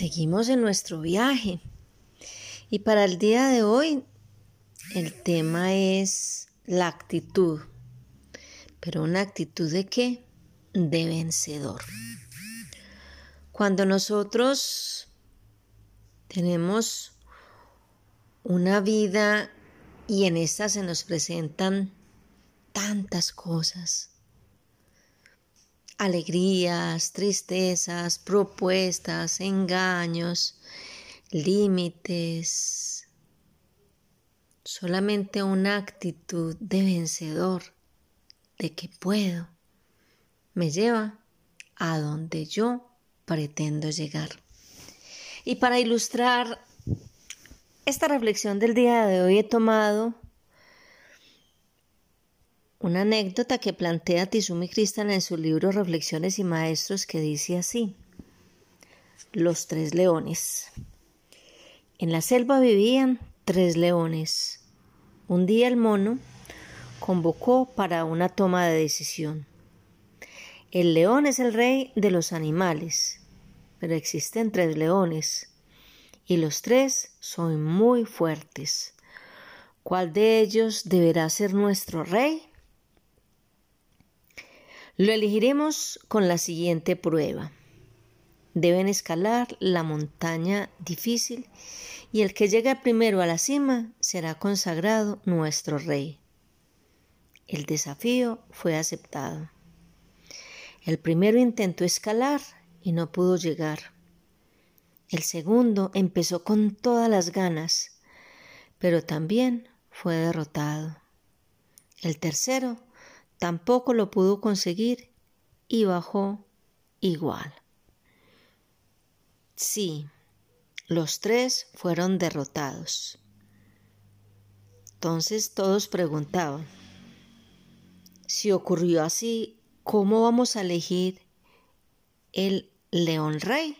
Seguimos en nuestro viaje y para el día de hoy el tema es la actitud, pero una actitud de qué? De vencedor. Cuando nosotros tenemos una vida y en esta se nos presentan tantas cosas. Alegrías, tristezas, propuestas, engaños, límites. Solamente una actitud de vencedor, de que puedo, me lleva a donde yo pretendo llegar. Y para ilustrar esta reflexión del día de hoy he tomado una anécdota que plantea Tizumi Cristal en su libro Reflexiones y Maestros que dice así. Los tres leones. En la selva vivían tres leones. Un día el mono convocó para una toma de decisión. El león es el rey de los animales, pero existen tres leones y los tres son muy fuertes. ¿Cuál de ellos deberá ser nuestro rey? Lo elegiremos con la siguiente prueba. Deben escalar la montaña difícil y el que llegue primero a la cima será consagrado nuestro rey. El desafío fue aceptado. El primero intentó escalar y no pudo llegar. El segundo empezó con todas las ganas, pero también fue derrotado. El tercero tampoco lo pudo conseguir y bajó igual. Sí, los tres fueron derrotados. Entonces todos preguntaban, si ocurrió así, ¿cómo vamos a elegir el león rey?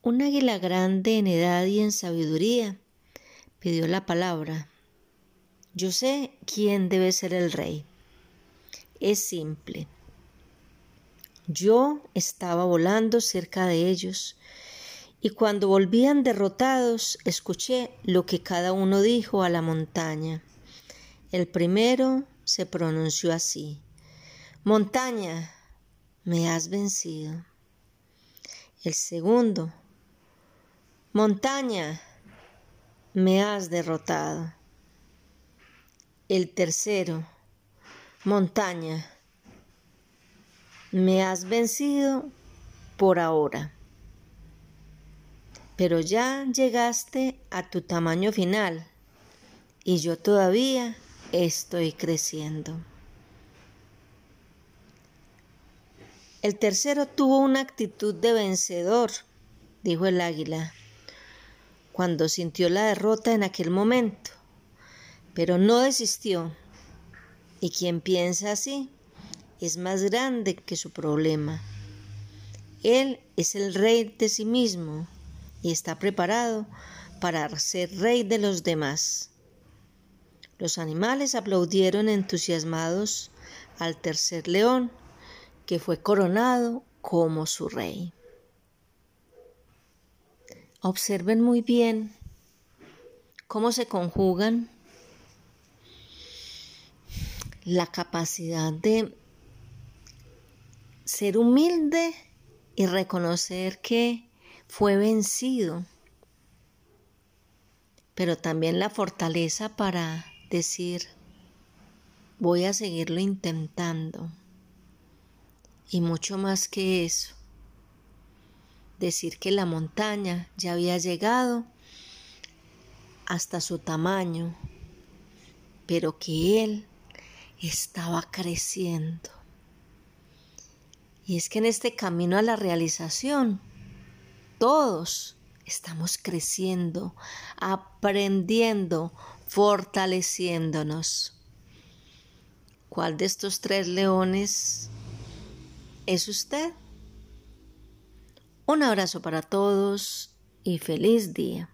Un águila grande en edad y en sabiduría pidió la palabra. Yo sé quién debe ser el rey. Es simple. Yo estaba volando cerca de ellos y cuando volvían derrotados escuché lo que cada uno dijo a la montaña. El primero se pronunció así. Montaña, me has vencido. El segundo, Montaña, me has derrotado. El tercero, montaña, me has vencido por ahora. Pero ya llegaste a tu tamaño final y yo todavía estoy creciendo. El tercero tuvo una actitud de vencedor, dijo el águila cuando sintió la derrota en aquel momento, pero no desistió. Y quien piensa así es más grande que su problema. Él es el rey de sí mismo y está preparado para ser rey de los demás. Los animales aplaudieron entusiasmados al tercer león, que fue coronado como su rey. Observen muy bien cómo se conjugan la capacidad de ser humilde y reconocer que fue vencido, pero también la fortaleza para decir, voy a seguirlo intentando. Y mucho más que eso, decir que la montaña ya había llegado hasta su tamaño, pero que él estaba creciendo. Y es que en este camino a la realización, todos estamos creciendo, aprendiendo, fortaleciéndonos. ¿Cuál de estos tres leones es usted? Un abrazo para todos y feliz día.